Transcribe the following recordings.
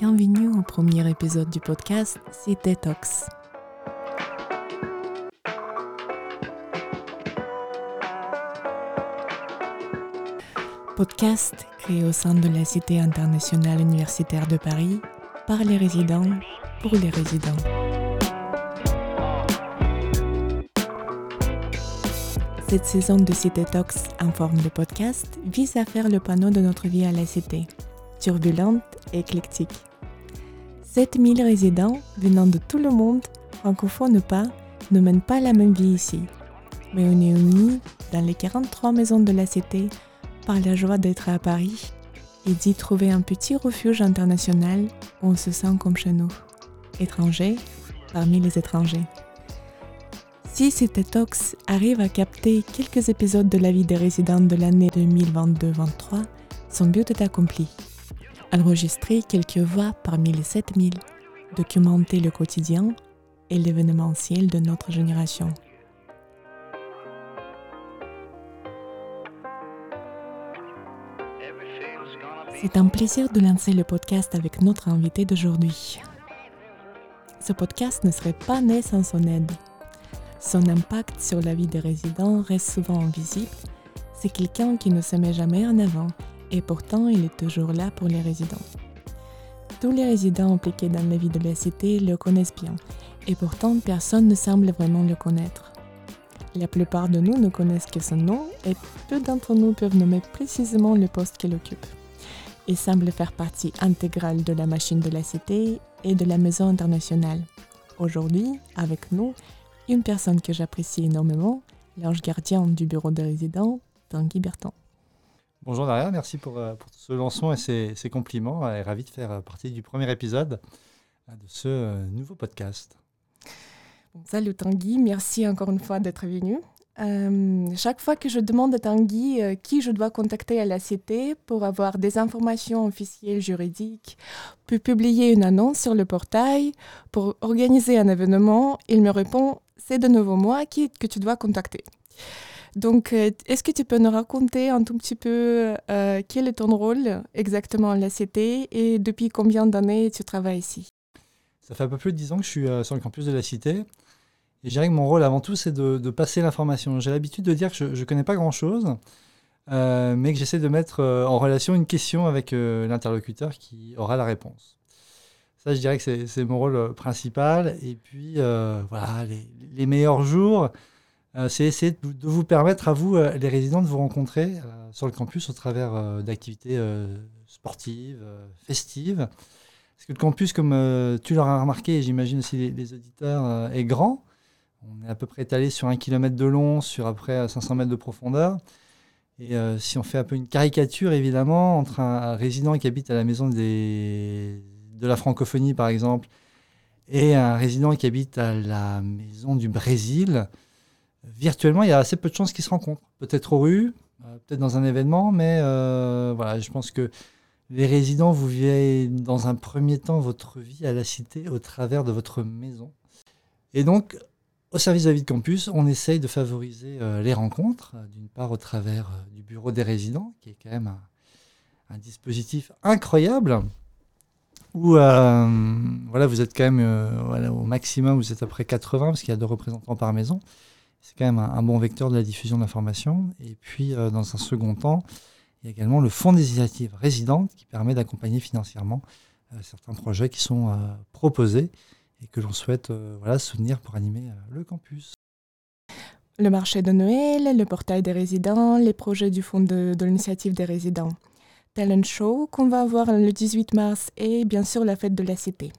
Bienvenue au premier épisode du podcast Cité Talks. Podcast créé au sein de la Cité internationale universitaire de Paris par les résidents pour les résidents. Cette saison de Cité Talks en forme de podcast vise à faire le panneau de notre vie à la Cité, turbulente et éclectique. 7000 résidents venant de tout le monde, francophones ou pas, ne mènent pas la même vie ici. Mais on est unis dans les 43 maisons de la cité par la joie d'être à Paris et d'y trouver un petit refuge international où on se sent comme chez nous, étrangers parmi les étrangers. Si cet Talks arrive à capter quelques épisodes de la vie des résidents de l'année 2022-23, son but est accompli enregistrer quelques voix parmi les 7000, documenter le quotidien et l'événementiel de notre génération. C'est un plaisir de lancer le podcast avec notre invité d'aujourd'hui. Ce podcast ne serait pas né sans son aide. Son impact sur la vie des résidents reste souvent invisible. C'est quelqu'un qui ne se met jamais en avant et pourtant il est toujours là pour les résidents. Tous les résidents impliqués dans la vie de la cité le connaissent bien, et pourtant personne ne semble vraiment le connaître. La plupart de nous ne connaissent que son nom, et peu d'entre nous peuvent nommer précisément le poste qu'il occupe. Il semble faire partie intégrale de la machine de la cité et de la maison internationale. Aujourd'hui, avec nous, une personne que j'apprécie énormément, l'ange gardien du bureau des résidents, Tanguy Berton. Bonjour Daria, merci pour, euh, pour ce lancement et ces, compliments. Et ravi de faire euh, partie du premier épisode euh, de ce nouveau podcast. salut Tanguy, merci encore une fois d'être venu. chaque fois que je demande à Tanguy qui je dois contacter à la Cité pour avoir des informations officielles juridiques, pour publier une annonce sur le portail, pour organiser un événement, il me répond c'est de nouveau moi que tu dois contacter. Donc, euh, est-ce que tu peux nous raconter un tout petit peu euh, quel est ton rôle exactement à la Cité et depuis combien d'années tu travailles ici? Ça fait un peu plus de dix ans que je suis euh, sur le campus de la Cité. Et je dirais que mon rôle avant tout, c'est de, passer l'information. J'ai l'habitude de dire que je ne connais pas grand-chose, mais que j'essaie de mettre en relation une question avec l'interlocuteur qui aura la réponse. Ça, je dirais que c'est mon rôle principal. Et puis, voilà, les, meilleurs jours, c'est essayer de, vous permettre à vous, euh, les résidents, de vous rencontrer euh, sur le campus au travers d'activités sportives, festives. Parce que le campus, comme tu l'auras remarqué, et j'imagine aussi les, auditeurs, est grand. On est à peu près étalé sur un kilomètre de long, sur à peu près 500 mètres de profondeur. Et si on fait un peu une caricature, évidemment, entre un, résident qui habite à la maison de la francophonie, par exemple, et un résident qui habite à la maison du Brésil, virtuellement, il y a assez peu de chances qu'ils se rencontrent. Peut-être aux rues, euh, peut-être dans un événement, mais euh, voilà, je pense que les résidents, vous vivez dans un premier temps votre vie à la cité au travers de votre maison. Et donc, au service de la vie de campus, on essaye de favoriser euh, les rencontres, d'une part au travers du bureau des résidents, qui est quand même un, dispositif incroyable, où voilà, vous êtes quand même au maximum, vous êtes après 80, parce qu'il y a deux représentants par maison. C'est quand même un, bon vecteur de la diffusion de l'information. Et puis, euh, dans un second temps, il y a également le Fonds des initiatives résidentes qui permet d'accompagner financièrement euh, certains projets qui sont euh, proposés et que l'on souhaite soutenir pour animer le campus. Le marché de Noël, le portail des résidents, les projets du Fonds de, de l'initiative des résidents. Talent Show qu'on va avoir le 18 mars et bien sûr la fête de la cité.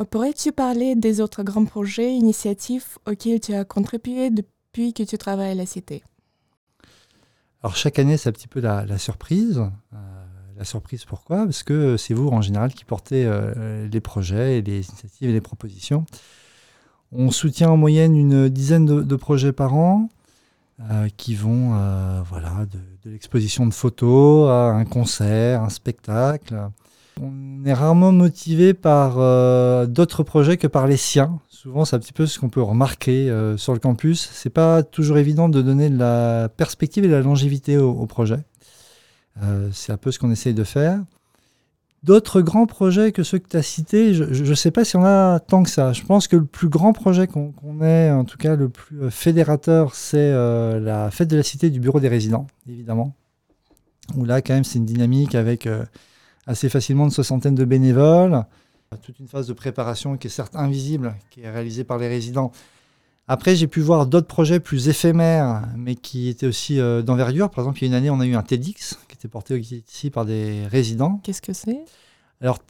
Euh, pourrais-tu parler des autres grands projets, initiatives auxquels tu as contribué depuis que tu travailles à la Cité? Alors chaque année, c'est un petit peu la, surprise. Euh, la surprise pourquoi? Parce que c'est vous en général qui portez euh, les projets, les initiatives et les propositions. On soutient en moyenne une dizaine de, projets par an qui vont voilà, de, de l'exposition de photos à un concert, un spectacle. On est rarement motivé par euh, d'autres projets que par les siens. Souvent, c'est un petit peu ce qu'on peut remarquer euh, sur le campus. C'est pas toujours évident de donner de la perspective et de la longévité au, projet. Euh, c'est un peu ce qu'on essaye de faire. D'autres grands projets que ceux que tu as cités, je ne sais pas si on a tant que ça. Je pense que le plus grand projet qu'on ait, en tout cas le plus fédérateur, c'est la fête de la cité du bureau des résidents, évidemment. Où là, quand même, c'est une dynamique avec assez facilement une soixantaine de bénévoles. Toute une phase de préparation qui est certes invisible, qui est réalisée par les résidents. Après, j'ai pu voir d'autres projets plus éphémères, mais qui étaient aussi d'envergure. Par exemple, il y a une année, on a eu un TEDx était porté ici par des résidents. Qu'est-ce que c'est? Alors,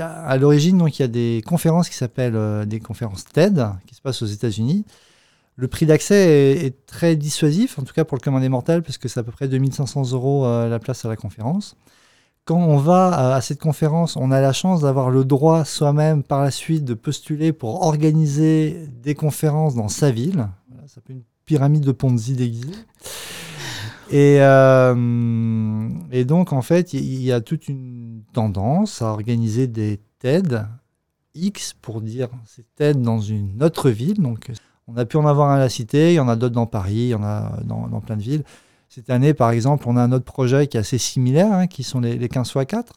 à l'origine, donc il y a des conférences qui s'appellent euh, des conférences TED, qui se passent aux États-Unis. Le prix d'accès est, très dissuasif, en tout cas pour le commun des mortels, parce que c'est à peu près 2500 euros euh, la place à la conférence. Quand on va à cette conférence, on a la chance d'avoir le droit soi-même par la suite de postuler pour organiser des conférences dans sa ville. Ça peut une pyramide de Ponzi déguisée. Et, euh, et, donc, en fait, il y, a toute une tendance à organiser des TED X pour dire c'est TED dans une autre ville. Donc, on a pu en avoir un à la Cité, il y en a d'autres dans Paris, il y en a dans, dans, plein de villes. Cette année, par exemple, on a un autre projet qui est assez similaire, hein, qui sont les, les 15 x 4,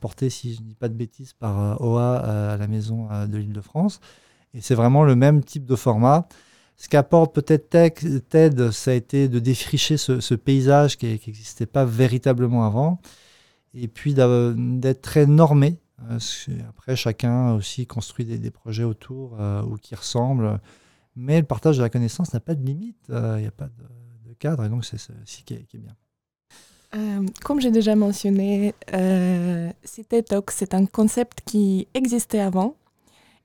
portés, si je ne dis pas de bêtises, par euh, OA euh, à la maison de l'île de France. Et c'est vraiment le même type de format. Ce qu'apporte peut-être TED, ça a été de défricher ce, paysage qui n'existait pas véritablement avant, et puis d'être très normé. Euh, après, chacun aussi construit des, projets autour euh, ou qui ressemblent, mais le partage de la connaissance n'a pas de limite, euh, il n'y a pas de, cadre, et donc c'est ce qui, est bien. comme j'ai déjà mentionné, euh, Talk, c'est un concept qui existait avant,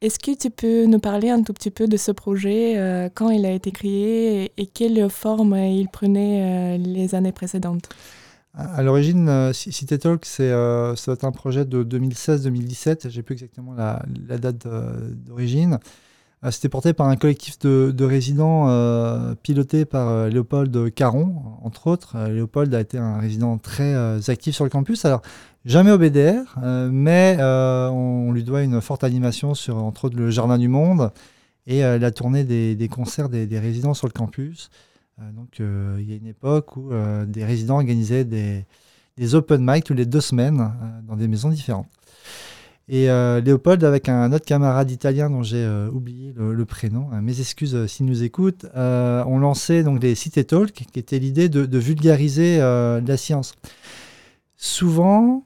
est-ce que tu peux nous parler un tout petit peu de ce projet, euh, quand il a été créé et, quelle forme il prenait euh, les années précédentes? À, l'origine, euh, City Talk, c'est un projet de 2016-2017. J'ai plus exactement la, date d'origine. C'était porté par un collectif de, de résidents piloté par Léopold Caron, entre autres. Léopold a été un résident très actif sur le campus. Alors, Jamais au BDR, euh, mais euh, on, lui doit une forte animation sur, entre autres, le Jardin du Monde et euh, la tournée des, concerts des, résidents sur le campus. donc, il y a une époque où des résidents organisaient des, open mic tous les deux semaines dans des maisons différentes. Et Léopold, avec un autre camarade italien dont j'ai oublié le, prénom, mes excuses s'il nous écoute, ont lancé donc les Cité Talk, qui était l'idée de, de vulgariser la science. Souvent,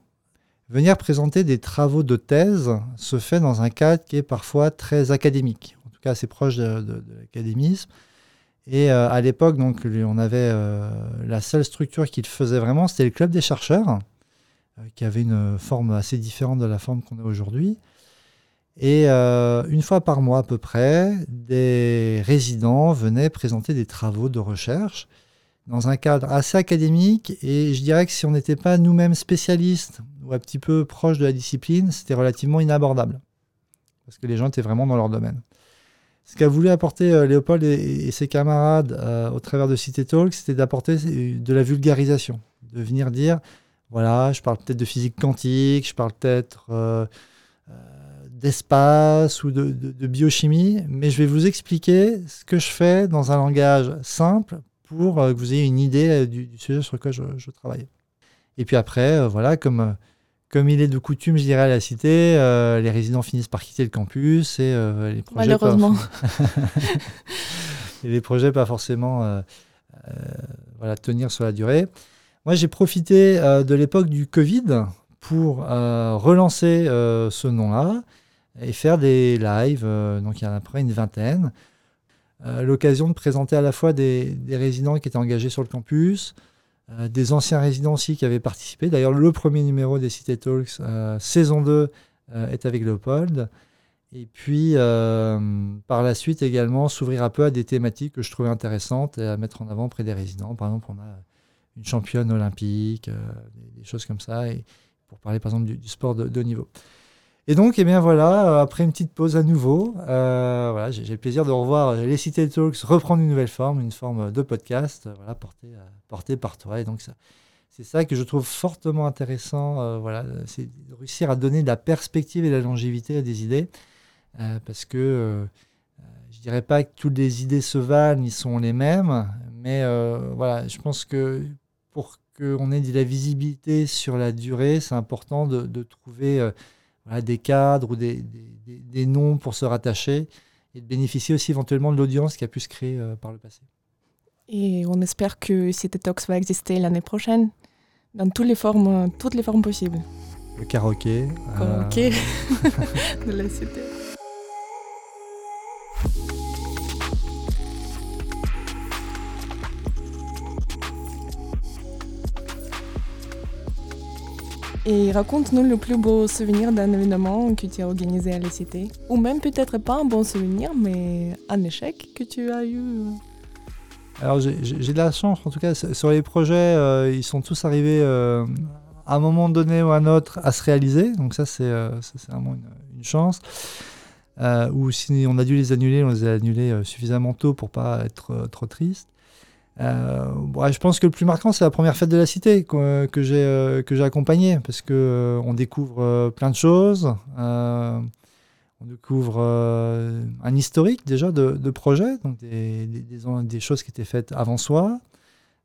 Venir présenter des travaux de thèse se fait dans un cadre qui est parfois très académique, en tout cas assez proche de, l'académisme. Et euh, à l'époque, on avait euh, la seule structure qu'il faisait vraiment, c'était le club des chercheurs, euh, qui avait une forme assez différente de la forme qu'on a aujourd'hui. Et une fois par mois à peu près, des résidents venaient présenter des travaux de recherche dans un cadre assez académique. Et je dirais que si on n'était pas nous-mêmes spécialistes ou un petit peu proches de la discipline, c'était relativement inabordable. Parce que les gens étaient vraiment dans leur domaine. Ce qu'a voulu apporter euh, Léopold et, ses camarades euh, au travers de Cité Talk, c'était d'apporter euh, de la vulgarisation. De venir dire, voilà, je parle peut-être de physique quantique, je parle peut-être d'espace ou de, biochimie, mais je vais vous expliquer ce que je fais dans un langage simple pour que vous ayez une idée du, sujet sur lequel je, travaille. Et puis après, voilà, comme comme il est de coutume, je dirais, à la cité, euh, les résidents finissent par quitter le campus et euh, les projets. Malheureusement. Et les projets pas forcément euh, voilà, tenir sur la durée. Moi, j'ai profité de l'époque du Covid pour relancer ce nom-là et faire des lives. donc, il y en a à peu près une vingtaine. L'occasion de présenter à la fois des, résidents qui étaient engagés sur le campus, euh, des anciens résidents aussi qui avaient participé. D'ailleurs, le premier numéro des Cité Talks, euh, saison 2, euh, est avec Léopold. Et puis, par la suite également, s'ouvrir un peu à des thématiques que je trouvais intéressantes et à mettre en avant auprès des résidents. Par exemple, on a une championne olympique, des, choses comme ça, et pour parler par exemple du, sport de, haut niveau. Et donc, eh bien voilà, euh, après une petite pause à nouveau, euh, voilà, j'ai le plaisir de revoir les Cité Talks reprendre une nouvelle forme, une forme de podcast, euh, voilà, porté, porté par toi. Et donc, c'est ça que je trouve fortement intéressant, voilà, c'est réussir à donner de la perspective et de la longévité à des idées, parce que je dirais pas que toutes les idées se valent, ni sont les mêmes, mais voilà, je pense que pour qu'on ait de la visibilité sur la durée, c'est important de, trouver des cadres ou des, des, noms pour se rattacher et de bénéficier aussi éventuellement de l'audience qui a pu se créer par le passé. Et on espère que Cité Talks va exister l'année prochaine dans toutes les formes, toutes les formes possibles. Le karaoké. Karaoké de la cité. Et raconte-nous le plus beau souvenir d'un événement que tu as organisé à la cité. Ou même peut-être pas un bon souvenir, mais un échec que tu as eu. Alors j'ai de la chance, en tout cas, sur les projets, euh, ils sont tous arrivés euh, à un moment donné ou à un autre à se réaliser. Donc ça, c'est euh, vraiment une, chance. ou si on a dû les annuler, on les a annulés suffisamment tôt pour pas être trop triste. Je pense que le plus marquant, c'est la première fête de la cité que, que j'ai accompagnée, parce qu'on on découvre plein de choses. On découvre euh, un historique déjà de, de projets, donc des, des, choses qui étaient faites avant soi.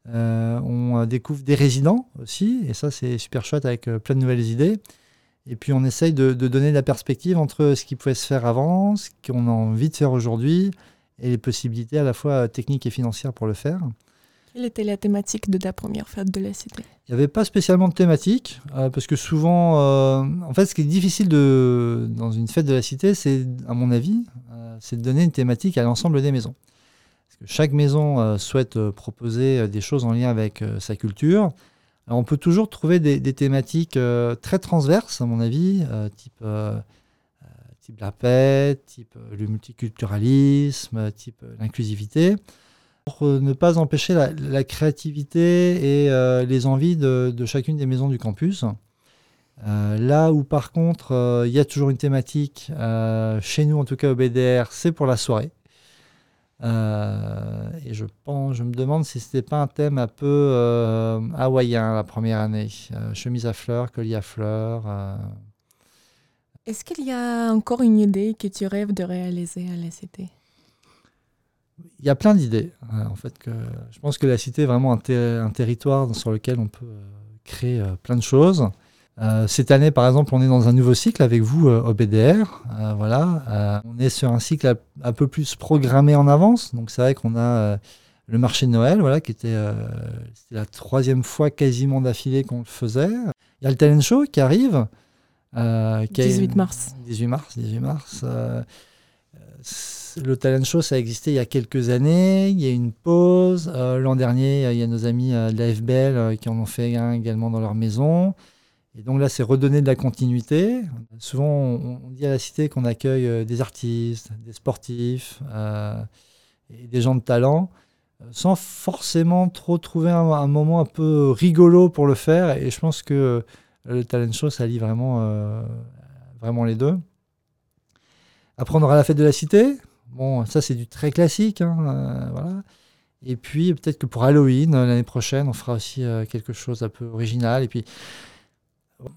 Euh, on découvre des résidents aussi, et ça c'est super chouette avec euh, plein de nouvelles idées. Et puis on essaye de, de, donner la perspective entre ce qui pouvait se faire avant, ce qu'on a envie de faire aujourd'hui, et les possibilités à la fois techniques et financières pour le faire. Quelle était la thématique de ta première fête de la cité? Il n'y avait pas spécialement de thématique, euh, parce que souvent, euh, en fait, ce qui est difficile de, dans une fête de la cité, c'est, à mon avis, euh, c'est de donner une thématique à l'ensemble des maisons. Parce que chaque maison souhaite proposer des choses en lien avec sa culture. on peut toujours trouver des, des thématiques très transverses, à mon avis, type, type la paix, type le multiculturalisme, type l'inclusivité pour euh, ne pas empêcher la, créativité et euh, les envies de, chacune des maisons du campus. Euh, là où par contre il y a toujours une thématique, chez nous en tout cas au BDR, c'est pour la soirée. et je me demande si c'était pas un thème un peu hawaïen la première année, chemise à fleurs, collier à fleurs. Est-ce qu'il y a encore une idée que tu rêves de réaliser à la Cité? Il y a plein d'idées. Euh, en fait, je pense que la cité est vraiment un, territoire sur lequel on peut euh, créer euh, plein de choses. cette année, par exemple, on est dans un nouveau cycle avec vous au BDR. voilà, on est sur un cycle un peu plus programmé en avance. Donc c'est vrai qu'on a le marché de Noël, voilà, qui était, c'était la troisième fois quasiment d'affilée qu'on le faisait. Il y a le talent show qui arrive. 18 mars. 18 mars, 18 mars le talent show, ça a existé il y a quelques années. Il y a une pause. Euh, l'an dernier, il y a nos amis euh, de la FBL euh, qui en ont fait un également dans leur maison. Et donc là, c'est redonner de la continuité. Souvent, on, dit à la cité qu'on accueille des artistes, des sportifs et des gens de talent, sans forcément trop trouver un, moment un peu rigolo pour le faire. Et je pense que le talent show, ça lie vraiment, vraiment les deux. Après, on aura la fête de la cité, Bon, ça c'est du très classique, hein, euh, voilà. Et puis peut-être que pour Halloween euh, l'année prochaine, on fera aussi euh, quelque chose un peu original. Et puis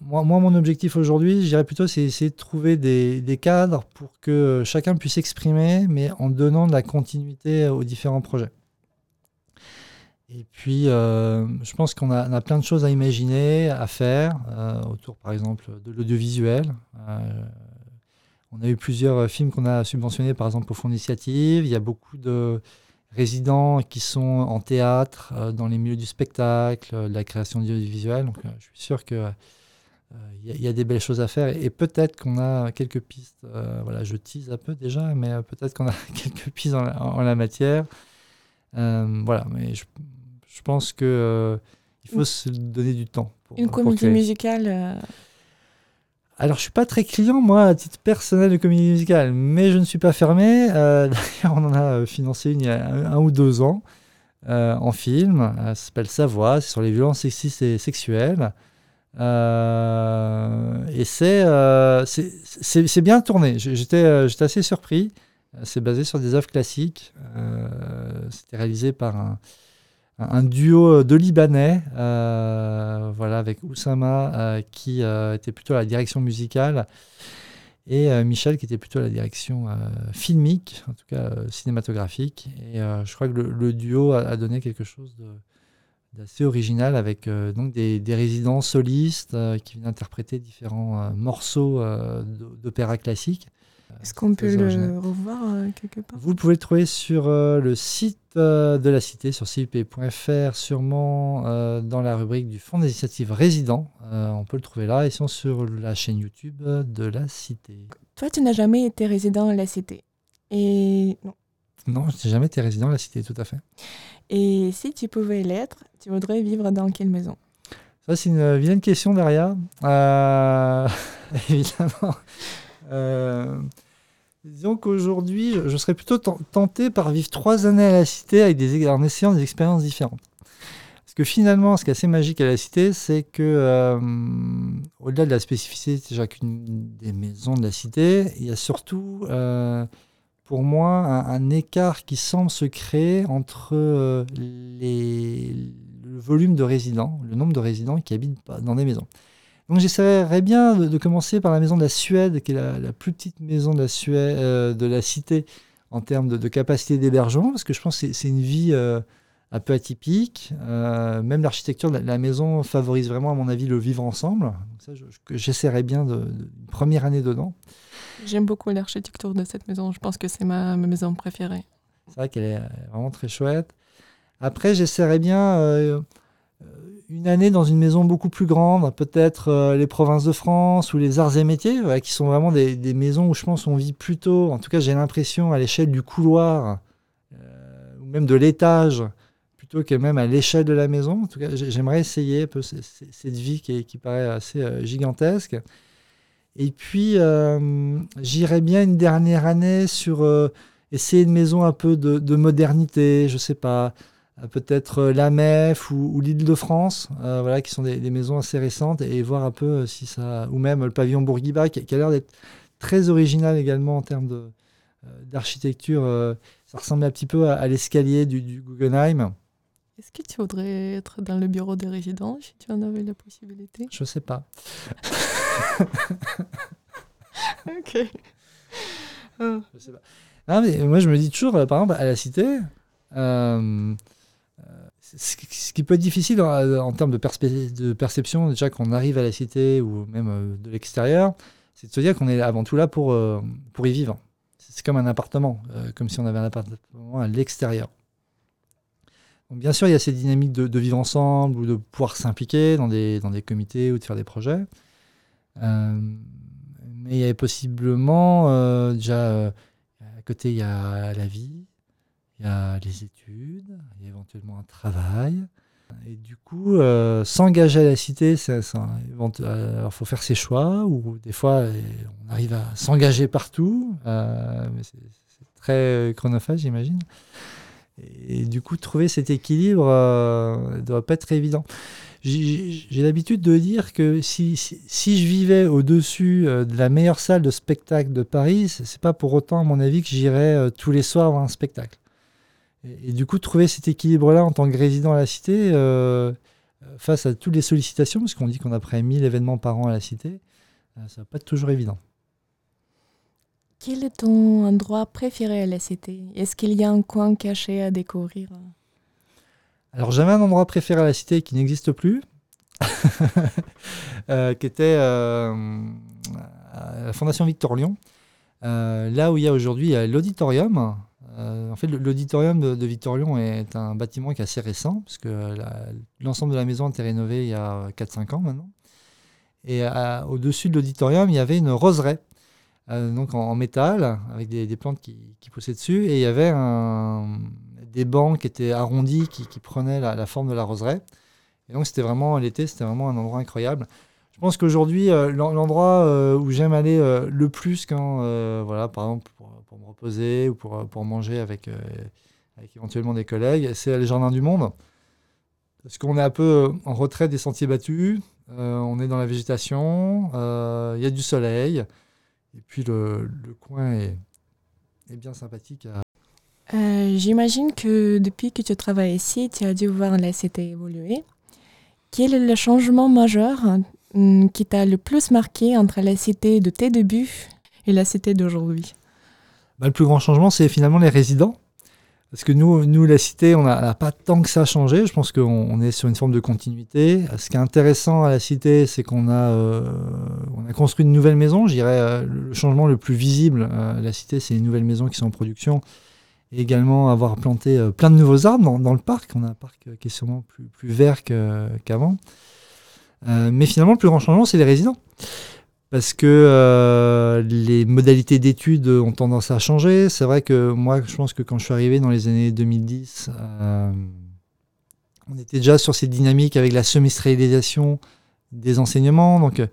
moi, moi mon objectif aujourd'hui, je dirais plutôt, c'est essayer de trouver des, des, cadres pour que chacun puisse s'exprimer, mais en donnant de la continuité aux différents projets. Et puis, je pense qu'on a, plein de choses à imaginer, à faire, autour par exemple de l'audiovisuel. On a eu plusieurs euh, films qu'on a subventionnés, par exemple, au Fonds d'initiative. Il y a beaucoup de résidents qui sont en théâtre, euh, dans les milieux du spectacle, euh, de la création audiovisuelle. Donc, je suis sûr qu'il y, a des belles choses à faire. Et, peut-être qu'on a quelques pistes. voilà, je tease un peu déjà, mais peut-être qu'on a quelques pistes en la, matière. voilà, mais je, pense qu'il faut se donner du temps. Une comédie musicale alors, je suis pas très client, moi, à titre personnel de comédie musicale, mais je ne suis pas fermé. Euh, d'ailleurs, on en a euh, financé une il y a un, ou deux ans euh, en film. ça s'appelle Sa voix, c'est sur les violences sexistes et sexuelles. et c'est c'est bien tourné. J'étais assez surpris. C'est basé sur des œuvres classiques. C'était réalisé par un, un duo de Libanais, euh, voilà, avec Oussama euh, qui euh, était plutôt à la direction musicale et Michel qui était plutôt à la direction filmique, en tout cas cinématographique. Et je crois que le, duo a, donné quelque chose d'assez original avec donc des, résidents solistes qui viennent interpréter différents morceaux d'opéra classique. Est-ce qu'on peut le revoir quelque part? Vous pouvez le trouver sur le site de la Cité, sur cip.fr, sûrement dans la rubrique du Fonds d'initiative résident. on peut le trouver là, et sinon sur la chaîne YouTube de la Cité. Toi, tu n'as jamais été résident à la Cité. Et non. Non, je n'ai jamais été résident à la Cité, tout à fait. Et si tu pouvais l'être, tu voudrais vivre dans quelle maison? Ça, c'est une vilaine question, Daria. Euh, évidemment. Euh, disons qu'aujourd'hui, je, serais plutôt tenté par vivre trois années à la Cité en essayant des expériences différentes. Parce que finalement, ce qui est assez magique à la Cité, c'est que, euh, au-delà de la spécificité de chacune des maisons de la Cité, il y a surtout pour moi un, écart qui semble se créer entre euh, le volume de résidents, le nombre de résidents qui habitent dans des maisons. Donc j'essaierais bien de, commencer par la maison de la Suède, qui est la, plus petite maison de la, Suède, euh, de la cité en termes de, capacité d'hébergement, parce que je pense que c'est une vie euh, un peu atypique. même l'architecture de la, maison favorise vraiment, à mon avis, le vivre ensemble. J'essaierais bien de, première année dedans. J'aime beaucoup l'architecture de cette maison. Je pense que c'est ma, maison préférée. C'est vrai qu'elle est euh, vraiment très chouette. Après, j'essaierais bien euh, euh, une année dans une maison beaucoup plus grande, peut-être les provinces de France ou les arts et métiers, qui sont vraiment des, maisons où je pense on vit plutôt, en tout cas j'ai l'impression, à l'échelle du couloir ou même de l'étage, plutôt que même à l'échelle de la maison. En tout cas, j'aimerais essayer un peu cette vie qui, qui paraît assez gigantesque. Et puis, euh, j'irais bien une dernière année sur euh, essayer une maison un peu de, modernité, je sais pas, euh, peut-être la MEF ou, l'île de France, voilà, qui sont des, maisons assez récentes, et voir un peu si ça. Ou même le pavillon Bourguiba, qui, a l'air d'être très original également en termes d'architecture. ça ressemble un petit peu à, l'escalier du, du Guggenheim. Est-ce que tu voudrais être dans le bureau des résidents si tu en avais la possibilité? Je sais pas. ok. Je sais pas. Ah, mais moi, je me dis toujours, euh, par exemple, à la cité, euh, ce qui peut être difficile en, termes de, perception, déjà qu'on arrive à la cité ou même euh, de l'extérieur, c'est de se dire qu'on est avant tout là pour, pour y vivre. C'est comme un appartement, comme si on avait un appartement à l'extérieur. bien sûr, il y a ces dynamiques de, vivre ensemble ou de pouvoir s'impliquer dans des, dans des comités ou de faire des projets. Euh, mais il y avait possiblement euh, déjà euh, à côté il y a la vie, il y a les études, il y a éventuellement un travail. Et du coup, s'engager à la cité, il faut faire ses choix, ou des fois, on arrive à s'engager partout, mais c'est très chronophage, j'imagine. Et, du coup, trouver cet équilibre ne doit pas être évident j'ai l'habitude de dire que si, si, je vivais au-dessus euh, de la meilleure salle de spectacle de Paris, c'est pas pour autant, à mon avis, que j'irais euh, tous les soirs voir un spectacle. Et, du coup, trouver cet équilibre-là en tant que résident à la cité, euh, face à toutes les sollicitations, parce qu'on dit qu'on a près 1000 événements par an à la cité, ça va pas être toujours évident. Quel est ton endroit préféré à la cité? Est-ce qu'il y a un coin caché à découvrir? Alors j'avais un endroit préféré à la cité qui n'existe plus, euh, qui était euh, à la Fondation Victor Lyon, euh, là où il y a aujourd'hui l'auditorium. En fait, l'auditorium de, Victor Lyon est un bâtiment qui est assez récent, parce que l'ensemble de la maison a été rénové il y a 4-5 ans maintenant. Et au-dessus de l'auditorium, il y avait une roseraie. donc en, métal, avec des, plantes qui, poussaient dessus, et il y avait des bancs qui étaient arrondis, qui, prenaient la, forme de la roseraie. Et donc, c'était vraiment, l'été, c'était vraiment un endroit incroyable. Pense qu'aujourd'hui, euh, l'endroit euh, où j'aime aller euh, le plus quand, voilà, par exemple, pour, me reposer ou pour, pour manger avec, avec éventuellement des collègues, c'est les Jardins du Monde. Parce qu'on est un peu en retrait des sentiers battus, on est dans la végétation, il y a du soleil, et puis le, le coin est, est bien sympathique j'imagine que depuis que tu travailles ici, tu as dû voir la cité évoluer. Quel est le changement majeur qui t'a le plus marqué entre la cité de tes débuts et la cité d'aujourd'hui bah, Le plus grand changement, c'est finalement les résidents. Parce que nous, nous la cité, on n'a pas tant que ça changé. Je pense qu'on on est sur une forme de continuité. Ce qui est intéressant à la cité, c'est qu'on a, euh, a construit une nouvelle maison. Je dirais euh, le changement le plus visible à la cité, c'est les nouvelles maisons qui sont en production. Et également avoir planté euh, plein de nouveaux arbres dans, dans, le parc. On a un parc qui est sûrement plus, plus vert qu'avant. Mais finalement, le plus grand changement, c'est les résidents parce que euh, les modalités d'études ont tendance à changer. C'est vrai que moi, je pense que quand je suis arrivé dans les années 2010, euh, on était déjà sur cette dynamique avec la semestrialisation des enseignements. Donc, euh,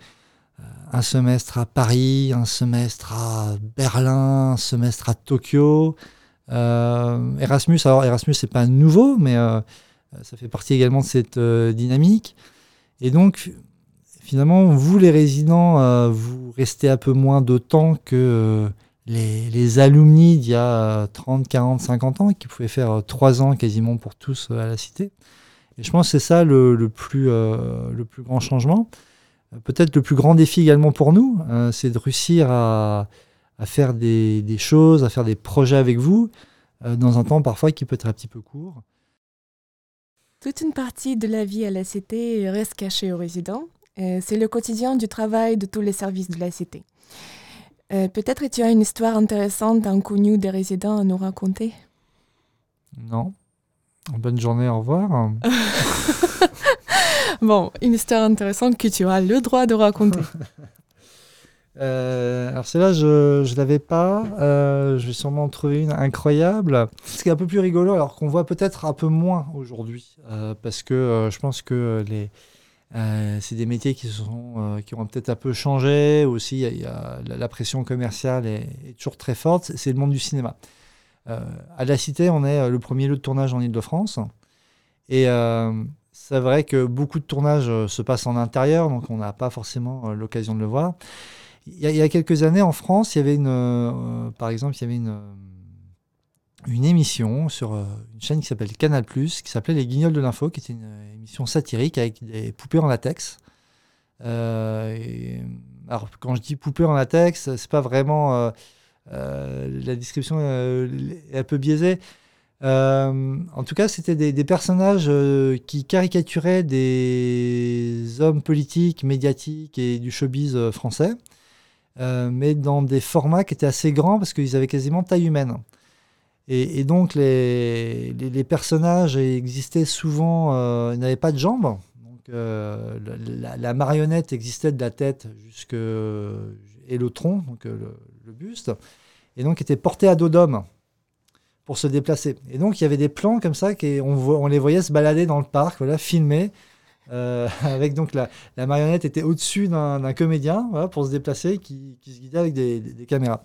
un semestre à Paris, un semestre à Berlin, un semestre à Tokyo. Erasmus, alors Erasmus, c'est pas nouveau, mais ça fait partie également de cette dynamique. Et donc, finalement, vous les résidents, euh, vous restez un peu moins de temps que euh, les, les, alumni d'il y a 30, 40, 50 ans, qui pouvaient faire 3 ans quasiment pour tous euh, à la cité. Et je pense que c'est ça le, plus, le plus grand changement. Peut-être le plus grand défi également pour nous, c'est de réussir à, à faire des, des, choses, à faire des projets avec vous, dans un temps parfois qui peut être un petit peu court. Toute une partie de la vie à la cité reste cachée aux résidents. Euh, c'est le quotidien du travail de tous les services de la cité. Euh, peut-être tu as une histoire intéressante, inconnue des résidents à nous raconter? Non. Bonne journée, au revoir. bon, une histoire intéressante que tu as le droit de raconter. Euh, alors celle-là, je ne l'avais pas. je vais sûrement en trouver une incroyable. Ce qui est un peu plus rigolo, alors qu'on voit peut-être un peu moins aujourd'hui, parce que je pense que euh, c'est des métiers qui, euh, ont peut-être un peu changé. Aussi, la pression commerciale est, toujours très forte. C'est le monde du cinéma. Euh, à la Cité, on est le premier lieu de tournage en Ile-de-France. Et c'est vrai que beaucoup de tournages se passent en intérieur, donc on n'a pas forcément l'occasion de le voir. Il y, a, quelques années, en France, il y avait une, par exemple, il y avait une une émission sur euh, une chaîne qui s'appelle Canal+, qui s'appelait Les Guignols de l'Info, qui était une euh, émission satirique avec des poupées en latex. Euh, alors, quand je dis poupées en latex, c'est pas vraiment... la description est un peu biaisée. en tout cas, c'était des, personnages qui caricaturaient des hommes politiques, médiatiques et du showbiz français, mais dans des formats qui étaient assez grands parce qu'ils avaient quasiment taille humaine. Et, donc, les, les, personnages existaient souvent, euh, n'avaient pas de jambes. Donc, euh, la, marionnette existait de la tête jusque, et le tronc, donc euh, le, buste, et donc était porté à dos d'homme pour se déplacer. Et donc, il y avait des plans comme ça, qu'on on les voyait se balader dans le parc, voilà, filmés. avec donc la, marionnette était au-dessus d'un comédien voilà, pour se déplacer qui, se guidait avec des, caméras.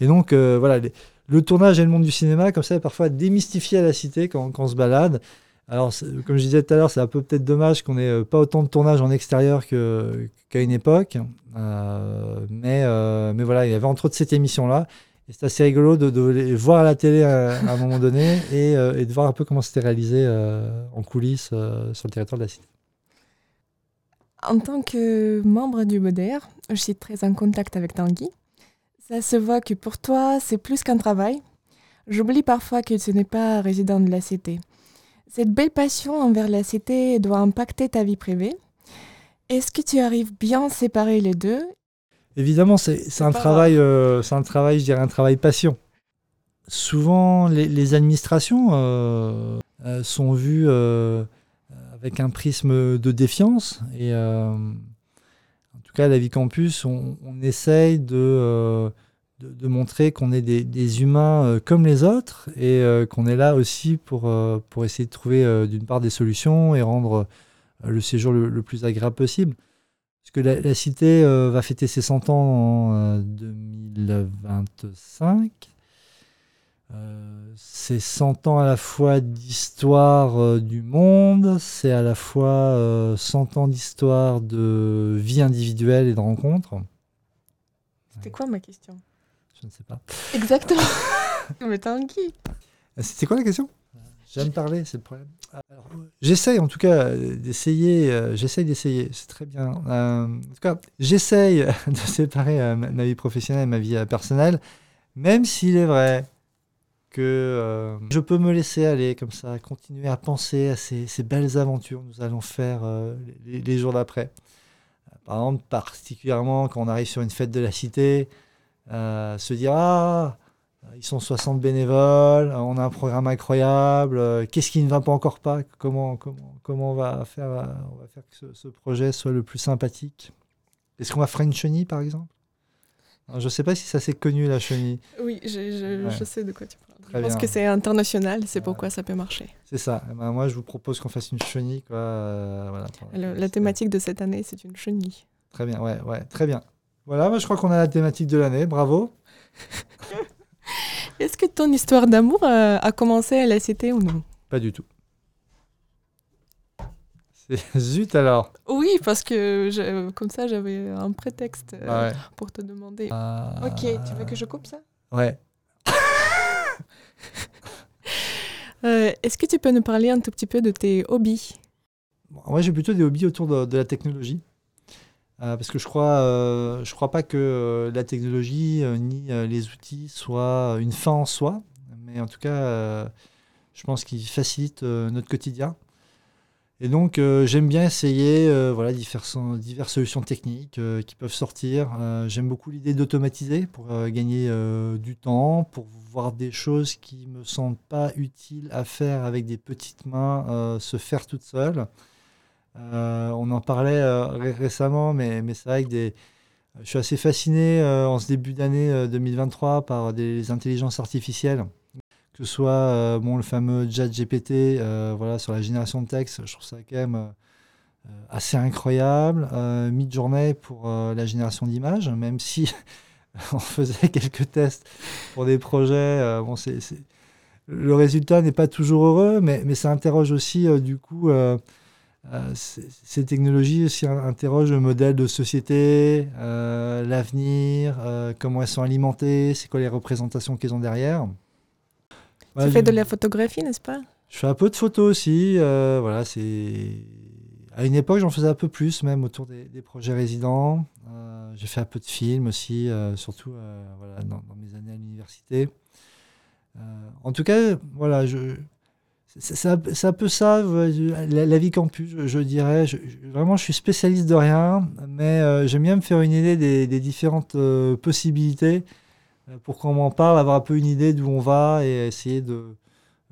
Et donc voilà, les, le tournage et le monde du cinéma, comme ça, parfois démystifié à la cité quand, on se balade. Alors, comme je disais tout à l'heure, c'est un peu peut-être dommage qu'on n'ait euh, pas autant de tournage en extérieur qu'à une époque. Euh, mais, euh, voilà, il y avait entre autres cette émission-là. C'est assez rigolo de, les voir à la télé à, un moment donné et, de voir un peu comment c'était réalisé en coulisses sur le territoire de la cité. En tant que membre du BODER, je suis très en contact avec Tanguy. Ça se voit que pour toi, c'est plus qu'un travail. J'oublie parfois que ce n'est pas résident de la cité. Cette belle passion envers la cité doit impacter ta vie privée. Est-ce que tu arrives bien à séparer les deux? Évidemment, c'est un, travail, euh, c'est un travail, je dirais, un travail passion. Souvent, les, administrations euh, euh, sont vues avec un prisme de défiance et tout cas, à la vie campus, on, essaye euh, de, de, montrer qu'on est des, humains euh, comme les autres et euh, qu'on est là aussi pour, pour essayer de trouver d'une part des solutions et rendre le séjour le, plus agréable possible. Parce que la, cité va fêter ses 100 ans en 2025. Euh, c'est 100 ans à la fois d'histoire euh, du monde, c'est à la fois 100 euh, ans d'histoire de vie individuelle et de rencontres. C'était quoi ma question? Je ne sais pas. Exactement. Mais t'es qui C'était quoi la question? J'aime parler, c'est le problème. J'essaye en tout cas d'essayer, j'essaye d'essayer, c'est très bien. en tout cas, j'essaye de séparer ma vie professionnelle et ma vie personnelle, même s'il est vrai que je peux me laisser aller comme ça, continuer à penser à ces, belles aventures que nous allons faire les, jours d'après. Par exemple, particulièrement quand on arrive sur une fête de la cité, se dire Ah, ils sont 60 bénévoles, on a un programme incroyable, qu'est-ce qui ne va pas encore pas? Comment, comment, comment on, va faire, on va faire que ce projet soit le plus sympathique? Est-ce qu'on va faire une chenille, par exemple? Je ne sais pas si ça s'est connu, la chenille. Oui, je, je, sais de quoi tu parles. je pense que c'est international, c'est pourquoi ça peut marcher. C'est ça. Eh ben, moi, je vous propose qu'on fasse une chenille. Quoi. Euh, voilà, la thématique de cette année, c'est une chenille. Très bien, ouais, ouais, très bien. Voilà, moi, je crois qu'on a la thématique de l'année. Bravo. Est-ce que ton histoire d'amour euh, a commencé à la cité ou non? Pas du tout. Zut alors. Oui, parce que comme ça, j'avais un prétexte euh, pour te demander. Ah. Ok, tu veux que je coupe ça? Ouais. Euh, est-ce que tu peux nous parler un tout petit peu de tes hobbies? Moi, j'ai plutôt des hobbies autour de, la technologie. Euh, parce que je crois, je crois pas que la technologie ni les outils soient une fin en soi, mais en tout cas, je pense qu'ils facilitent notre quotidien. Et donc, euh, j'aime bien essayer euh, voilà, diverses, solutions techniques euh, qui peuvent sortir. j'aime beaucoup l'idée d'automatiser pour gagner du temps, pour voir des choses qui ne me semblent pas utiles à faire avec des petites mains, se faire toutes seules. on en parlait récemment, mais, mais c'est vrai que des, je suis assez fasciné en ce début d'année 2023 par des intelligences artificielles que ce soit euh, bon, le fameux chat GPT euh, voilà, sur la génération de texte, je trouve ça quand même euh, assez incroyable. Mid-journée pour la génération d'images, même si on faisait quelques tests pour des projets. bon, c'est, Le résultat n'est pas toujours heureux, mais, mais ça interroge aussi, du coup, ces technologies aussi interrogent le modèle de société, l'avenir, comment elles sont alimentées, c'est quoi les représentations qu'elles ont derrière tu fais de la photographie, n'est-ce pas? Je fais un peu de photos aussi. Euh, voilà, c'est à une époque, j'en faisais un peu plus, même autour des, projets résidents. Euh, j'ai fait un peu de films aussi, euh, surtout voilà, dans, mes années à l'université. en tout cas, voilà, je, c'est un, peu ça, la, vie campus, je, dirais. vraiment, je suis spécialiste de rien, mais j'aime bien me faire une idée des, des différentes possibilités pour qu'on m'en parle, avoir un peu une idée d'où on va et essayer de,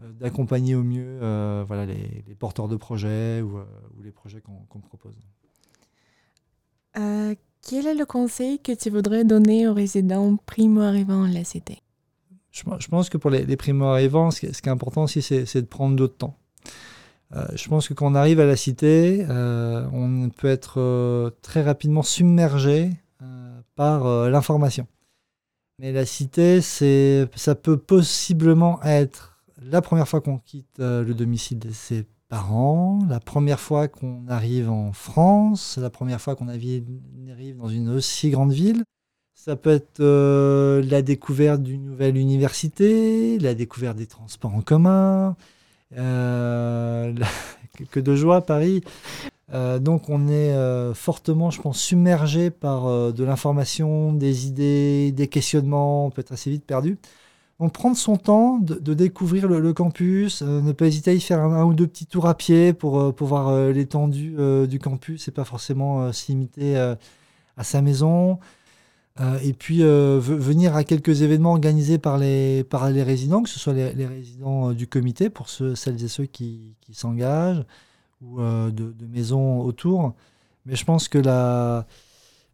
euh, d'accompagner au mieux euh, voilà, les, porteurs de projets ou, les projets qu'on, propose. quel est le conseil que tu voudrais donner aux résidents primo-arrivants à la cité? Je, pense que pour les, primo-arrivants, ce, qui est important aussi, c'est, de prendre d'autres temps. je pense que quand on arrive à la cité, on peut être très rapidement submergé par l'information. Mais la cité, c'est, ça peut possiblement être la première fois qu'on quitte euh, le domicile de ses parents, la première fois qu'on arrive en France, la première fois qu'on arrive dans une aussi grande ville. Ça peut être euh, la découverte d'une nouvelle université, la découverte des transports en commun, euh, que de joie Paris. Euh, donc on est euh, fortement, je pense, submergé par euh, de l'information, des idées, des questionnements, on peut être assez vite perdu. Donc prendre son temps de, découvrir le, campus, ne pas hésiter à y faire un, ou deux petits tours à pied pour, pour voir l'étendue du campus et pas forcément se à sa maison. et puis venir à quelques événements organisés par les, par les résidents, que ce soit les, résidents du comité, pour ceux, celles et ceux qui s'engagent, ou euh, de, maisons autour. Mais je pense que la,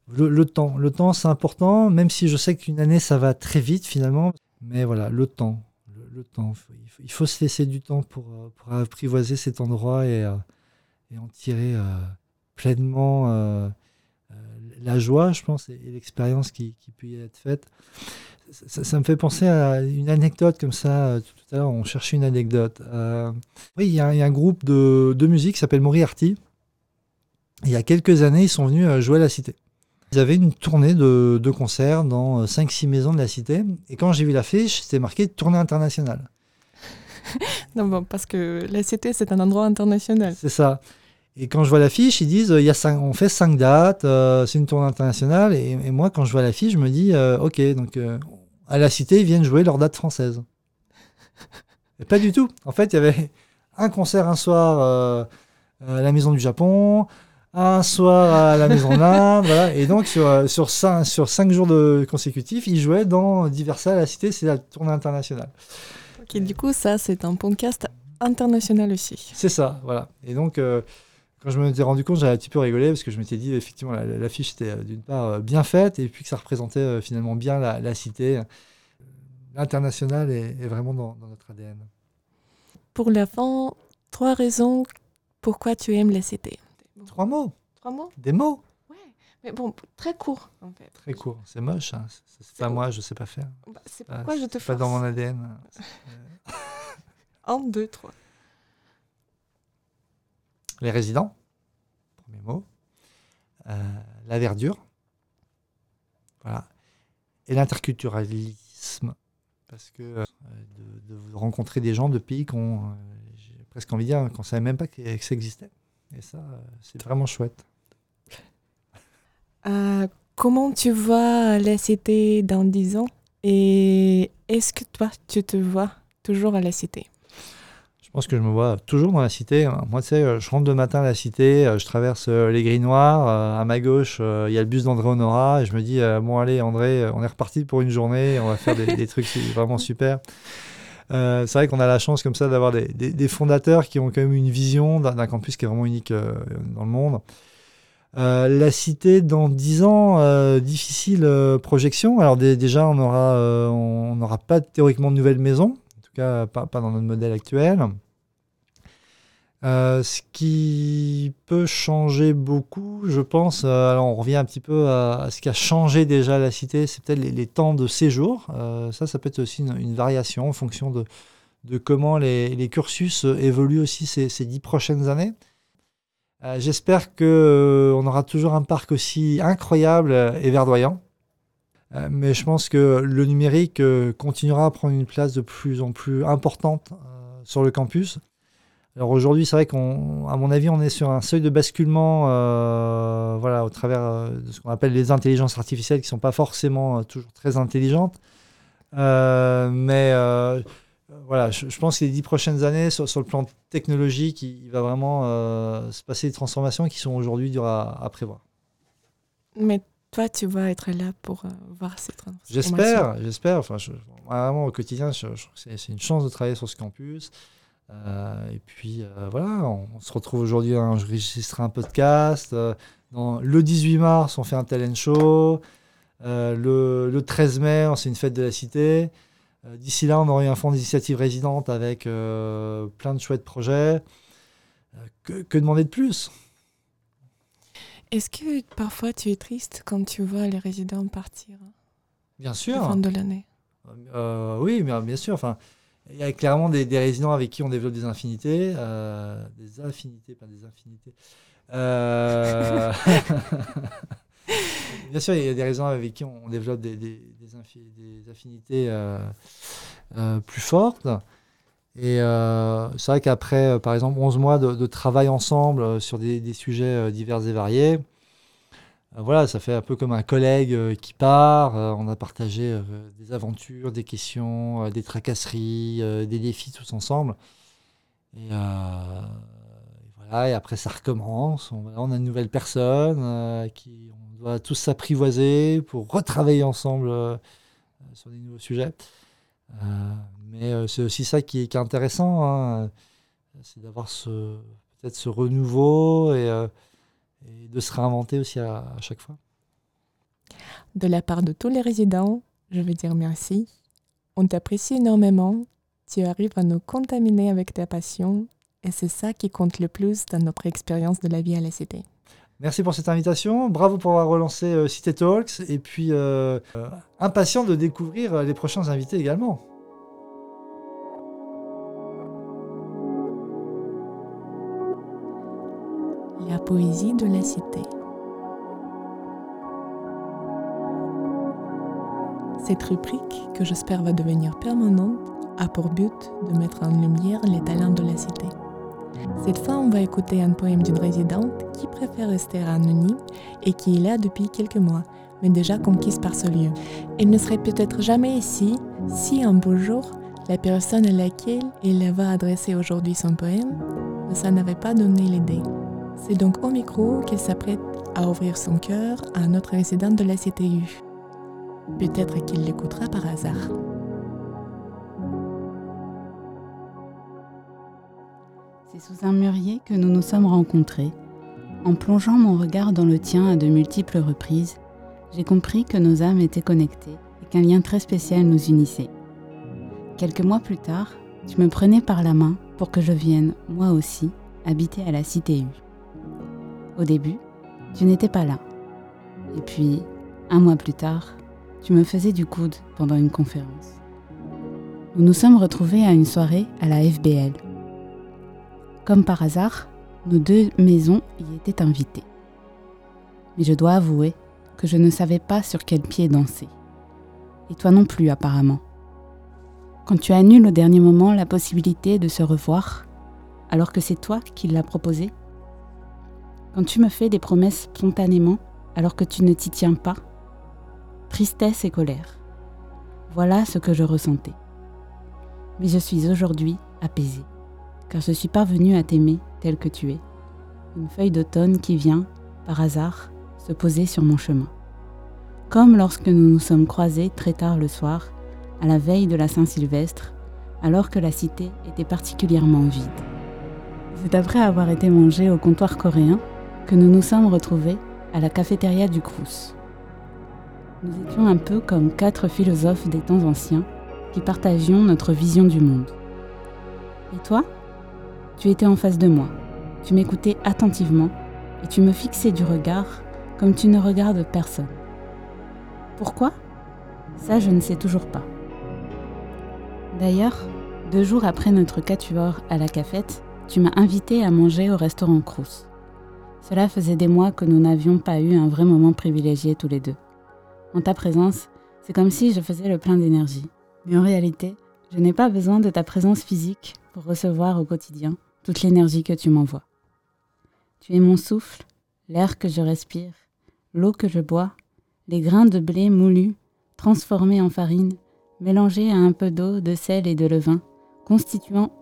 le, temps, le temps c'est important, même si je sais qu'une année ça va très vite finalement. Mais voilà, le temps, le, temps. Il faut, se laisser du temps pour, euh, pour apprivoiser cet endroit et, euh, et en tirer pleinement la joie, je pense, et, l'expérience qui, qui, peut y être faite. Ça, me fait penser à une anecdote comme ça. Tout à l'heure, on cherchait une anecdote. Euh, oui, il y, a un groupe de, de musique qui s'appelle Moriarty. Il y a quelques années, ils sont venus euh, jouer à la Cité. Ils avaient une tournée de, de concerts dans 5-6 euh, maisons de la Cité. Et quand j'ai vu l'affiche, c'était marqué tournée internationale. non, bon, parce que la Cité, c'est un endroit international. C'est ça. Et quand je vois l'affiche, ils disent il y a cinq, on fait cinq dates, c'est une tournée internationale. Et, moi, quand je vois l'affiche, je me dis ok, donc à la Cité, ils viennent jouer leur date française. Et pas du tout. En fait, il y avait un concert un soir euh, à la Maison du Japon, un soir à la Maison de l'Inde, voilà. Et donc, sur, euh, sur, cinq, sur cinq jours de consécutifs, il jouait dans divers salles à la Cité, c'est la tournée internationale. Ok, du coup, ça, c'est un podcast international aussi. C'est ça, voilà. Et donc, euh, quand je me suis rendu compte, j'avais un petit peu rigolé parce que je m'étais dit, effectivement, l'affiche était euh, d'une part euh, bien faite et puis que ça représentait euh, finalement bien la, la cité. L'international est, est, vraiment dans, dans, notre ADN. Pour la fin, trois raisons pourquoi tu aimes la cité. Trois mots. Trois mots? Des mots. Ouais, mais bon, très court en fait. Très court. C'est moche. Hein. C'est pas moi, je sais pas faire. Bah, c'est pourquoi je te force. Pas dans mon ADN. Un, deux, trois. Les résidents, premier mot. Euh, la verdure. Voilà. Et l'interculturalisme. Parce que euh, de, rencontrer des gens de pays qu'on, euh, presque envie de dire, qu'on ne savait même pas que, que ça existait. Et ça, c'est vraiment chouette. Comment tu vois la cité dans 10 ans? Et est-ce que toi, tu te vois toujours à la cité? Pense que je me vois toujours dans la cité. Moi, tu sais, je rentre de matin à la cité, je traverse les grilles noires. À ma gauche, il y a le bus d'André Honora. Et je me dis, bon, allez, André, on est reparti pour une journée. On va faire des, trucs vraiment super. Euh, c'est vrai qu'on a la chance comme ça d'avoir des, fondateurs qui ont quand même une vision d'un campus qui est vraiment unique euh, dans le monde. Euh, la cité dans 10 ans, euh, difficile euh, projection. Alors déjà, on n'aura on pas théoriquement de nouvelles maisons, en tout cas pas dans notre modèle actuel. Euh, ce qui peut changer beaucoup, je pense, euh, alors on revient un petit peu à, ce qui a changé déjà la cité, c'est peut-être les, temps de séjour. Euh, ça, ça peut être aussi une, variation en fonction de, comment les, cursus évoluent aussi ces, dix prochaines années. J'espère qu'on aura toujours un parc aussi incroyable et verdoyant. mais je pense que le numérique continuera à prendre une place de plus en plus importante sur le campus. Alors aujourd'hui, c'est vrai qu'on, à mon avis, on est sur un seuil de basculement, euh, voilà, au travers euh, de ce qu'on appelle les intelligences artificielles, qui sont pas forcément euh, toujours très intelligentes. Mais voilà, je, je, pense que les dix prochaines années, sur, sur le plan technologique, il, il va vraiment se passer des transformations qui sont aujourd'hui dures à, à, prévoir. Mais toi, tu vas être là pour voir ces transformations. J'espère, j'espère. Enfin, je, vraiment au quotidien, je, je c'est une chance de travailler sur ce campus. Euh, et puis euh, voilà, on, on, se retrouve aujourd'hui à enregistrer un podcast. Euh, dans, le 18 mars, on fait un talent show. Le, le, 13 mai, c'est une fête de la cité. D'ici là, on aura eu un fonds d'initiative résidente avec plein de chouettes projets. Que, que demander de plus? Est-ce que parfois tu es triste quand tu vois les résidents partir Bien sûr. À la fin de l'année? Euh, oui, bien, bien sûr. Enfin, il y a clairement des, résidents avec qui on développe des infinités. Euh, des affinités, pas des infinités. Euh... Bien sûr, il y a des résidents avec qui on développe des, affinités euh, plus fortes. Et c'est vrai qu'après, par exemple, 11 mois de travail ensemble sur des, sujets divers et variés, voilà, ça fait un peu comme un collègue euh, qui part. Euh, on a partagé euh, des aventures, des questions, des tracasseries, des défis tous ensemble. Et, voilà, et après, ça recommence. On, a une nouvelle personne qui on doit tous s'apprivoiser pour retravailler ensemble sur des nouveaux sujets. mais c'est aussi ça qui est, qui est intéressant, hein, c'est d'avoir ce, peut-être ce renouveau et et de se réinventer aussi à, à, chaque fois. De la part de tous les résidents, je veux dire merci. On t'apprécie énormément. Tu arrives à nous contaminer avec ta passion et c'est ça qui compte le plus dans notre expérience de la vie à la cité. Merci pour cette invitation. Bravo pour avoir relancé euh, Cité Talks et puis euh, euh, impatient de découvrir les prochains invités également. Poésie de la cité. Cette rubrique, que j'espère va devenir permanente, a pour but de mettre en lumière les talents de la cité. Cette fois, on va écouter un poème d'une résidente qui préfère rester anonyme et qui est là depuis quelques mois, mais déjà conquise par ce lieu. Elle ne serait peut-être jamais ici si un beau jour, la personne à laquelle il va adresser aujourd'hui son poème, mais ça n'avait pas donné l'idée. C'est donc au micro qu'il s'apprête à ouvrir son cœur à notre résident de la CTU. Peut-être qu'il l'écoutera par hasard. C'est sous un mûrier que nous nous sommes rencontrés. En plongeant mon regard dans le tien à de multiples reprises, j'ai compris que nos âmes étaient connectées et qu'un lien très spécial nous unissait. Quelques mois plus tard, tu me prenais par la main pour que je vienne, moi aussi, habiter à la Cité U. Au début, tu n'étais pas là. Et puis, un mois plus tard, tu me faisais du coude pendant une conférence. Nous nous sommes retrouvés à une soirée à la FBL. Comme par hasard, nos deux maisons y étaient invitées. Mais je dois avouer que je ne savais pas sur quel pied danser. Et toi non plus apparemment. Quand tu annules au dernier moment la possibilité de se revoir, alors que c'est toi qui l'as proposé, quand tu me fais des promesses spontanément alors que tu ne t'y tiens pas, tristesse et colère. Voilà ce que je ressentais. Mais je suis aujourd'hui apaisée, car je suis parvenue à t'aimer tel que tu es. Une feuille d'automne qui vient, par hasard, se poser sur mon chemin. Comme lorsque nous nous sommes croisés très tard le soir, à la veille de la Saint-Sylvestre, alors que la cité était particulièrement vide. C'est après avoir été mangé au comptoir coréen que nous nous sommes retrouvés à la cafétéria du Crous. Nous étions un peu comme quatre philosophes des temps anciens qui partagions notre vision du monde. Et toi? Tu étais en face de moi, tu m'écoutais attentivement et tu me fixais du regard comme tu ne regardes personne. Pourquoi? Ça, je ne sais toujours pas. D'ailleurs, deux jours après notre quatuor à la cafette, tu m'as invité à manger au restaurant Crous. Cela faisait des mois que nous n'avions pas eu un vrai moment privilégié tous les deux. En ta présence, c'est comme si je faisais le plein d'énergie. Mais en réalité, je n'ai pas besoin de ta présence physique pour recevoir au quotidien toute l'énergie que tu m'envoies. Tu es mon souffle, l'air que je respire, l'eau que je bois, les grains de blé moulus, transformés en farine, mélangés à un peu d'eau, de sel et de levain, constituant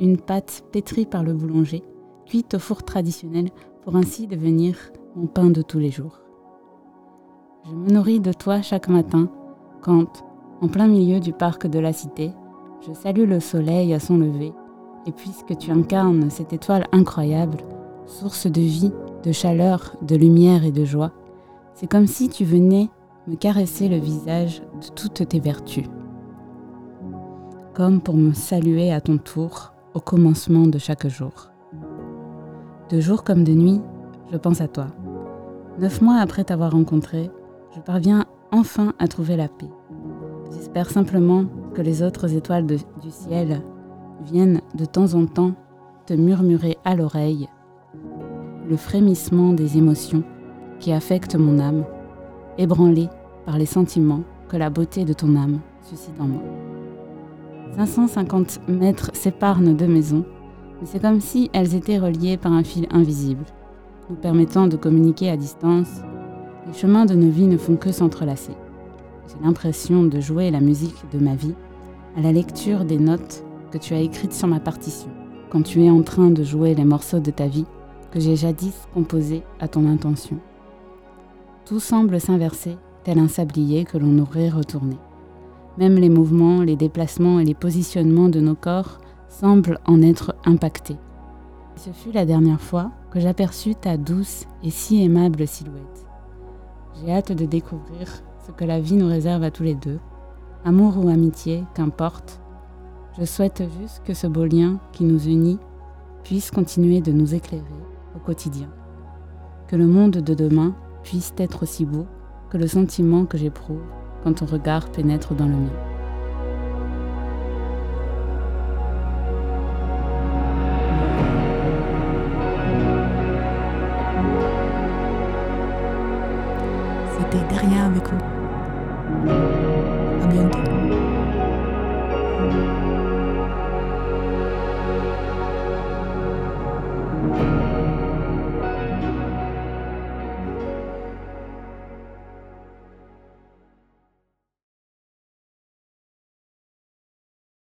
une pâte pétrie par le boulanger, cuite au four traditionnel pour ainsi devenir mon pain de tous les jours. Je me nourris de toi chaque matin quand, en plein milieu du parc de la cité, je salue le soleil à son lever, et puisque tu incarnes cette étoile incroyable, source de vie, de chaleur, de lumière et de joie, c'est comme si tu venais me caresser le visage de toutes tes vertus. Comme pour me saluer à ton tour au commencement de chaque jour. De jour comme de nuit, je pense à toi. Neuf mois après t'avoir rencontré, je parviens enfin à trouver la paix. J'espère simplement que les autres étoiles du ciel viennent de temps en temps te murmurer à l'oreille le frémissement des émotions qui affectent mon âme, ébranlée par les sentiments que la beauté de ton âme suscite en moi. 550 mètres séparent nos deux maisons, mais c'est comme si elles étaient reliées par un fil invisible, nous permettant de communiquer à distance. Les chemins de nos vies ne font que s'entrelacer. J'ai l'impression de jouer la musique de ma vie à la lecture des notes que tu as écrites sur ma partition, quand tu es en train de jouer les morceaux de ta vie que j'ai jadis composés à ton intention. Tout semble s'inverser, tel un sablier que l'on aurait retourné. Même les mouvements, les déplacements et les positionnements de nos corps semblent en être impactés. Ce fut la dernière fois que j'aperçus ta douce et si aimable silhouette. J'ai hâte de découvrir ce que la vie nous réserve à tous les deux. Amour ou amitié, qu'importe. Je souhaite juste que ce beau lien qui nous unit puisse continuer de nous éclairer au quotidien. Que le monde de demain puisse être aussi beau que le sentiment que j'éprouve quand ton regard pénètre dans le mien. Derrière avec vous.